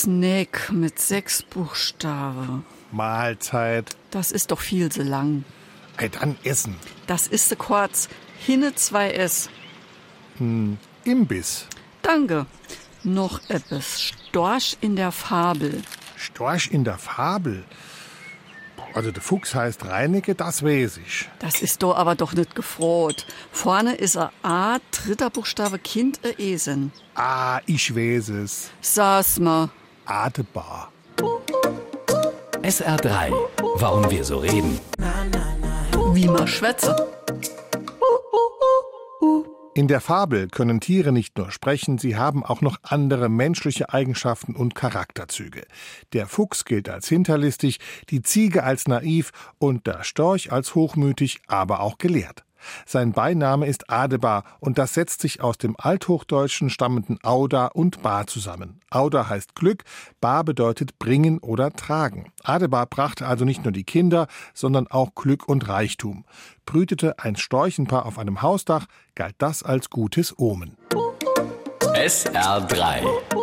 Snack mit sechs Buchstaben. Mahlzeit. Das ist doch viel zu lang. Hey, dann essen. Das ist kurz. Hinne zwei S. Imbiss. Danke. Noch etwas. Storch in der Fabel. Storch in der Fabel. Also der Fuchs heißt Reinecke, das weiß ich. Das ist doch aber doch nicht gefroht. Vorne ist a A, dritter Buchstabe Kind, a Esen. Ah, ich weiß es. Saß mal. Adebar. SR3. Warum wir so reden. Wie man schwätze. In der Fabel können Tiere nicht nur sprechen, sie haben auch noch andere menschliche Eigenschaften und Charakterzüge. Der Fuchs gilt als hinterlistig, die Ziege als naiv und der Storch als hochmütig, aber auch gelehrt. Sein Beiname ist Adebar und das setzt sich aus dem Althochdeutschen stammenden Auda und Bar zusammen. Auda heißt Glück, Bar bedeutet bringen oder tragen. Adebar brachte also nicht nur die Kinder, sondern auch Glück und Reichtum. Brütete ein Storchenpaar auf einem Hausdach, galt das als gutes Omen. SR3.